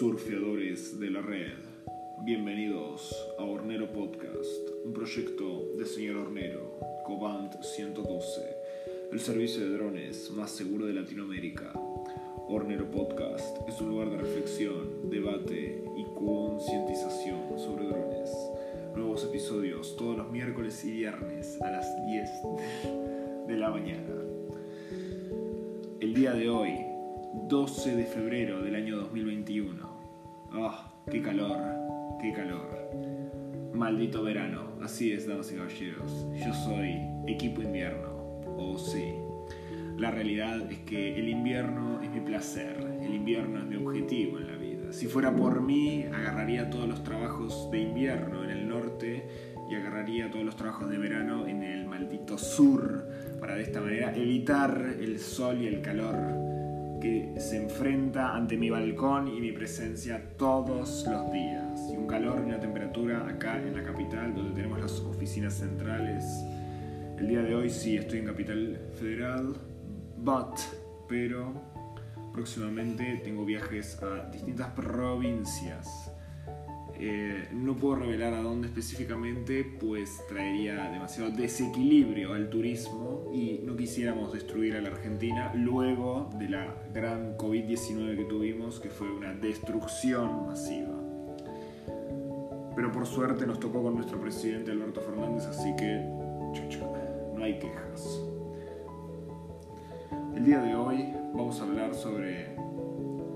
surfeadores de la red. Bienvenidos a Hornero Podcast, un proyecto del señor Hornero, Cobant 112, el servicio de drones más seguro de Latinoamérica. Hornero Podcast es un lugar de reflexión, debate y concientización sobre drones. Nuevos episodios todos los miércoles y viernes a las 10 de la mañana. El día de hoy 12 de febrero del año 2021. ¡Ah! ¡Qué calor! ¡Qué calor! Maldito verano. Así es, damas y caballeros. Yo soy equipo invierno. Oh, sí. La realidad es que el invierno es mi placer. El invierno es mi objetivo en la vida. Si fuera por mí, agarraría todos los trabajos de invierno en el norte y agarraría todos los trabajos de verano en el maldito sur para de esta manera evitar el sol y el calor que se enfrenta ante mi balcón y mi presencia todos los días. Y un calor y una temperatura acá en la capital, donde tenemos las oficinas centrales. El día de hoy sí estoy en Capital Federal, but, pero próximamente tengo viajes a distintas provincias eh, no puedo revelar a dónde específicamente, pues traería demasiado desequilibrio al turismo y no quisiéramos destruir a la Argentina luego de la gran COVID-19 que tuvimos, que fue una destrucción masiva. Pero por suerte nos tocó con nuestro presidente Alberto Fernández, así que no hay quejas. El día de hoy vamos a hablar sobre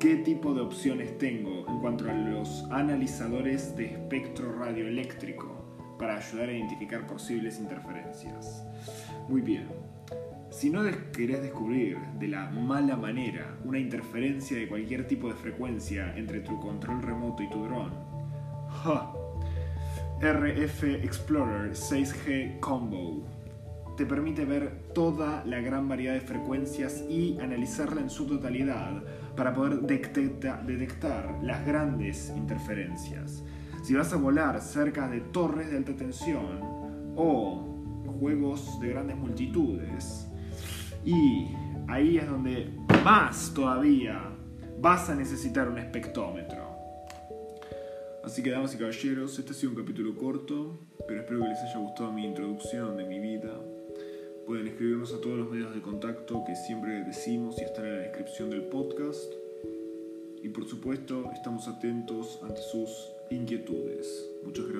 qué tipo de opciones tengo en cuanto a los analizadores de espectro radioeléctrico para ayudar a identificar posibles interferencias. Muy bien. Si no querés descubrir de la mala manera una interferencia de cualquier tipo de frecuencia entre tu control remoto y tu dron, RF Explorer 6G Combo te permite ver toda la gran variedad de frecuencias y analizarla en su totalidad para poder detectar las grandes interferencias. Si vas a volar cerca de torres de alta tensión o juegos de grandes multitudes, y ahí es donde más todavía vas a necesitar un espectrómetro. Así que damas y caballeros, este ha sido un capítulo corto, pero espero que les haya gustado mi introducción de mi vida. Pueden escribirnos a todos los medios de contacto que siempre decimos y están en la descripción del podcast. Y por supuesto, estamos atentos ante sus inquietudes. Muchas gracias.